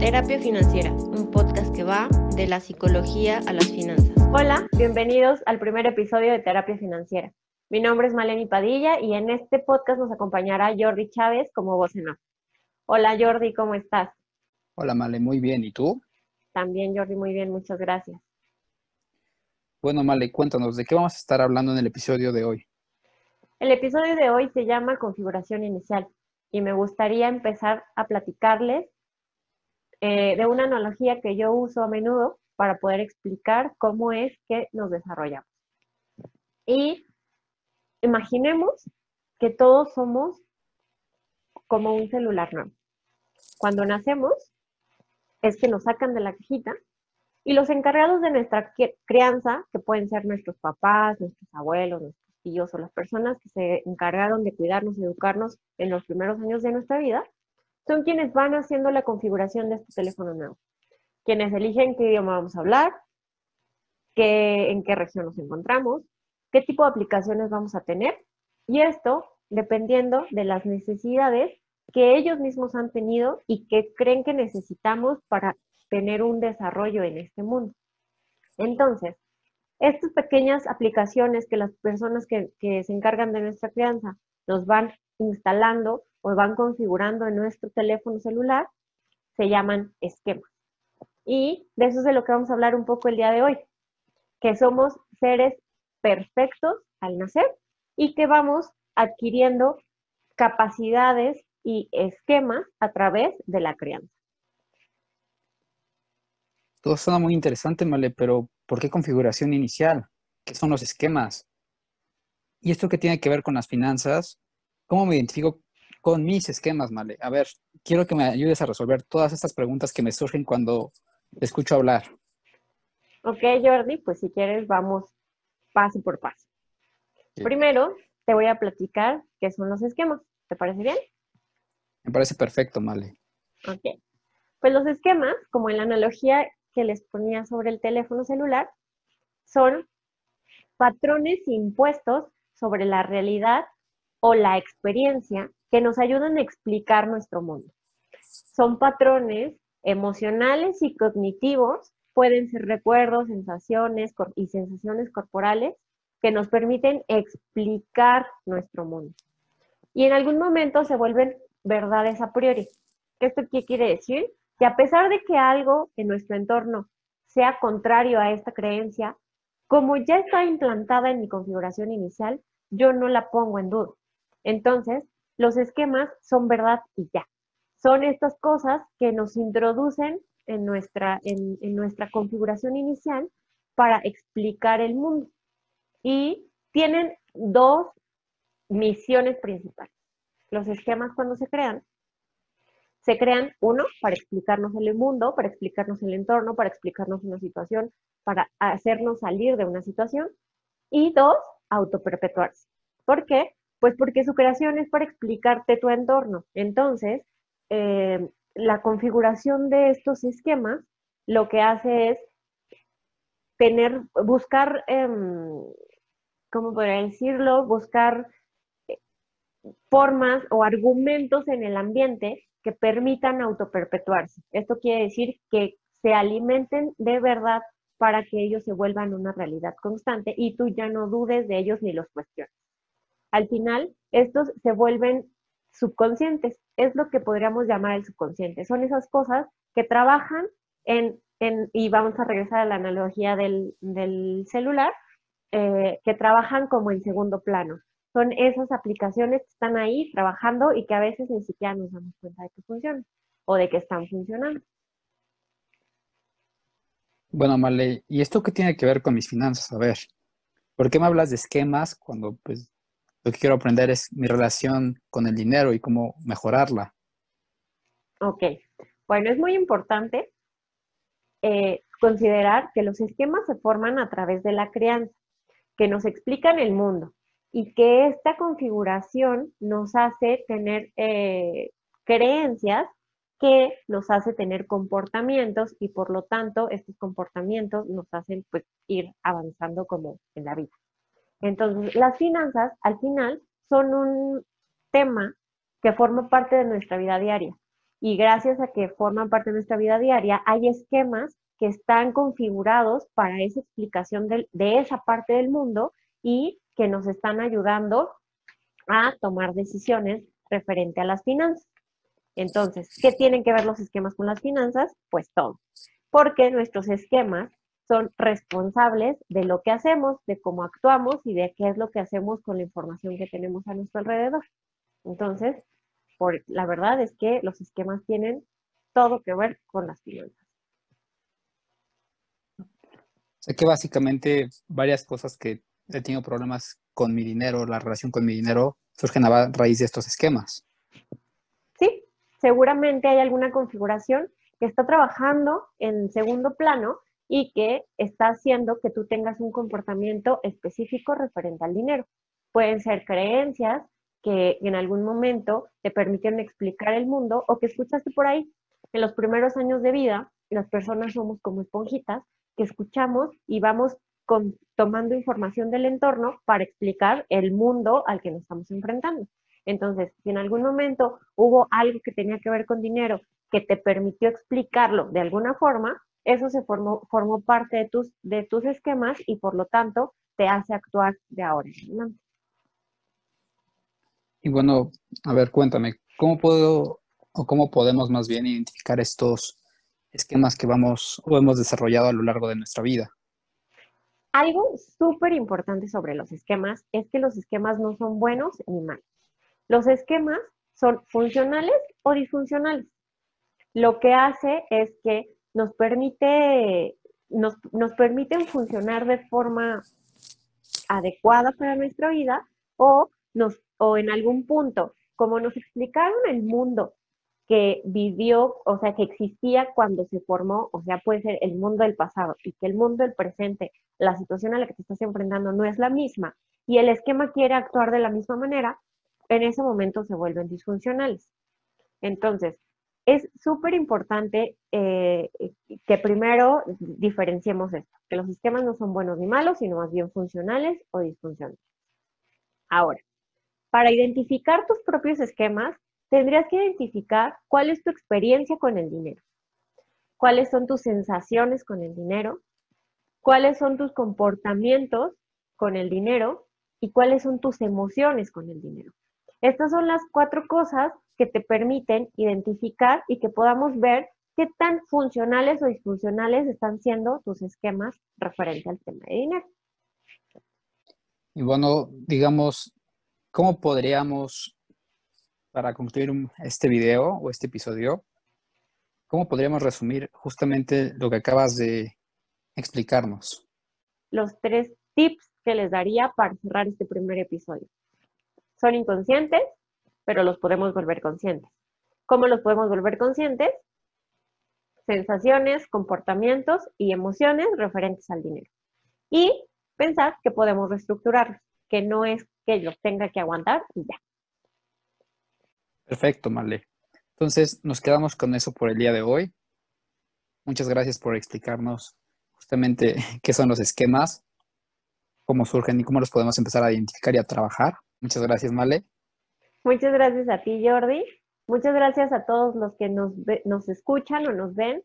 Terapia Financiera, un podcast que va de la psicología a las finanzas. Hola, bienvenidos al primer episodio de Terapia Financiera. Mi nombre es Maleni Padilla y en este podcast nos acompañará Jordi Chávez como voz en off. Hola Jordi, ¿cómo estás? Hola Male, muy bien. ¿Y tú? También Jordi, muy bien, muchas gracias. Bueno, Male, cuéntanos, ¿de qué vamos a estar hablando en el episodio de hoy? El episodio de hoy se llama Configuración Inicial y me gustaría empezar a platicarles eh, de una analogía que yo uso a menudo para poder explicar cómo es que nos desarrollamos. Y imaginemos que todos somos como un celular nuevo. Cuando nacemos, es que nos sacan de la cajita y los encargados de nuestra crianza, que pueden ser nuestros papás, nuestros abuelos, nuestros tíos o las personas que se encargaron de cuidarnos educarnos en los primeros años de nuestra vida, son quienes van haciendo la configuración de este teléfono nuevo. Quienes eligen qué idioma vamos a hablar, qué, en qué región nos encontramos, qué tipo de aplicaciones vamos a tener. Y esto dependiendo de las necesidades que ellos mismos han tenido y que creen que necesitamos para tener un desarrollo en este mundo. Entonces, estas pequeñas aplicaciones que las personas que, que se encargan de nuestra crianza nos van instalando o van configurando en nuestro teléfono celular, se llaman esquemas. Y de eso es de lo que vamos a hablar un poco el día de hoy, que somos seres perfectos al nacer y que vamos adquiriendo capacidades y esquemas a través de la crianza. Todo suena muy interesante, Male, pero ¿por qué configuración inicial? ¿Qué son los esquemas? ¿Y esto qué tiene que ver con las finanzas? ¿Cómo me identifico con mis esquemas, Male? A ver, quiero que me ayudes a resolver todas estas preguntas que me surgen cuando te escucho hablar. Ok, Jordi, pues si quieres vamos paso por paso. Primero, te voy a platicar qué son los esquemas. ¿Te parece bien? Me parece perfecto, Male. Ok. Pues los esquemas, como en la analogía que les ponía sobre el teléfono celular, son patrones impuestos sobre la realidad o la experiencia que nos ayudan a explicar nuestro mundo. Son patrones emocionales y cognitivos, pueden ser recuerdos, sensaciones y sensaciones corporales que nos permiten explicar nuestro mundo. Y en algún momento se vuelven verdades a priori. ¿Esto qué quiere decir? Que a pesar de que algo en nuestro entorno sea contrario a esta creencia, como ya está implantada en mi configuración inicial, yo no la pongo en duda. Entonces, los esquemas son verdad y ya. Son estas cosas que nos introducen en nuestra, en, nuestra configuración inicial para explicar el mundo. Y tienen dos misiones principales. Los esquemas cuando se crean, se crean, uno, para explicarnos el mundo, para explicarnos el entorno, para explicarnos una situación, para hacernos salir de una situación. Y dos, autoperpetuarse. ¿Por qué? Pues porque su creación es para explicarte tu entorno. Entonces, eh, la configuración de estos esquemas lo que hace es tener, buscar, em, ¿cómo podría decirlo? Buscar eh, formas o argumentos en el ambiente que permitan autoperpetuarse. Esto quiere decir que se alimenten de verdad para que ellos se vuelvan una realidad constante y tú ya no dudes de ellos ni los cuestiones. Al final, estos se vuelven subconscientes, es lo que podríamos llamar el subconsciente. Son esas cosas que trabajan en, y vamos a regresar a la analogía del, del celular, eh, que trabajan como en segundo plano. Son esas aplicaciones que están ahí trabajando y que a veces ni siquiera nos damos cuenta de que funcionan o de que están funcionando. Bueno, Marley, ¿y esto qué tiene que ver con mis finanzas? A ver, ¿por qué me hablas de esquemas cuando pues lo que quiero aprender es mi relación con el dinero y cómo mejorarla? Ok, bueno, es muy importante eh, considerar que los esquemas se forman a través de la crianza, que nos explican el mundo y que esta configuración nos hace tener eh, creencias que nos hace tener comportamientos y por lo tanto estos comportamientos nos hacen pues ir avanzando como en la vida. Entonces, las finanzas al final son un tema que forma parte de nuestra vida diaria. y gracias a que forman parte de nuestra vida diaria, hay esquemas que están configurados para esa explicación de, esa parte del mundo y que nos están ayudando a tomar decisiones referente a las finanzas. Entonces, ¿qué tienen que ver los esquemas con las finanzas? Pues todo, porque nuestros esquemas son responsables de lo que hacemos, de cómo actuamos y de qué es lo que hacemos con la información que tenemos a nuestro alrededor. Entonces, por, la verdad es que los esquemas tienen todo que ver con las finanzas. Sé que básicamente varias cosas que he tenido problemas con mi dinero, la relación con mi dinero, surgen a raíz de estos esquemas. Sí, seguramente hay alguna configuración que está trabajando en segundo plano y que está haciendo que tú tengas un comportamiento específico referente al dinero. Pueden ser creencias que en algún momento te permitieron explicar el mundo o que escuchaste por ahí. En los primeros años de vida, las personas somos como esponjitas que escuchamos y vamos tomando información del entorno para explicar el mundo al que nos estamos enfrentando. Entonces, si en algún momento hubo algo que tenía que ver con dinero que te permitió explicarlo de alguna forma, eso se formó, formó parte de tus, de tus esquemas y por lo tanto te hace actuar de ahora en adelante. Y bueno, a ver, cuéntame, ¿cómo puedo o cómo podemos más bien identificar estos esquemas que vamos o hemos desarrollado a lo largo de nuestra vida? Algo súper importante sobre los esquemas es que los esquemas no son buenos ni malos. Los esquemas son funcionales o disfuncionales. Lo que hace es que nos permite, nos, nos permiten funcionar de forma adecuada para nuestra vida o, nos, o en algún punto, como nos explicaron el mundo que vivió, o sea, que existía cuando se formó, o sea, puede ser el mundo del pasado y que el mundo del presente, la situación a la que te estás enfrentando no es la misma y el esquema quiere actuar de la misma manera, en ese momento se vuelven disfuncionales. Entonces, es súper importante eh, que primero diferenciemos esto, que los esquemas no son buenos ni malos, sino más bien funcionales o disfuncionales. Ahora, para identificar tus propios esquemas, tendrías que identificar cuál es tu experiencia con el dinero, cuáles son tus sensaciones con el dinero, cuáles son tus comportamientos con el dinero y cuáles son tus emociones con el dinero. Estas son las cuatro cosas que te permiten identificar y que podamos ver qué tan funcionales o disfuncionales están siendo tus esquemas referente al tema de dinero. Y bueno, digamos, ¿cómo podríamos para concluir este video o este episodio, ¿cómo podríamos resumir justamente lo que acabas de explicarnos? Los tres tips que les daría para cerrar este primer episodio. Son inconscientes, pero los podemos volver conscientes. ¿Cómo los podemos volver conscientes? Sensaciones, comportamientos y emociones referentes al dinero. Y pensar que podemos reestructurarlos, que no es que los tenga que aguantar y ya. Perfecto, Marle. Entonces, nos quedamos con eso por el día de hoy. Muchas gracias por explicarnos justamente qué son los esquemas, cómo surgen y cómo los podemos empezar a identificar y a trabajar. Muchas gracias, Male. Muchas gracias a ti, Jordi. Muchas gracias a todos los que nos, nos escuchan o nos ven.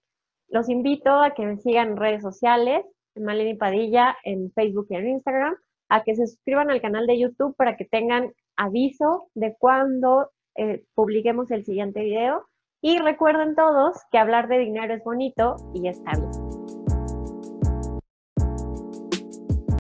Los invito a que me sigan en redes sociales, en Maleni Padilla, en Facebook y en Instagram, a que se suscriban al canal de YouTube para que tengan aviso de cuando eh, publiquemos el siguiente video. Y recuerden todos que hablar de dinero es bonito y está bien.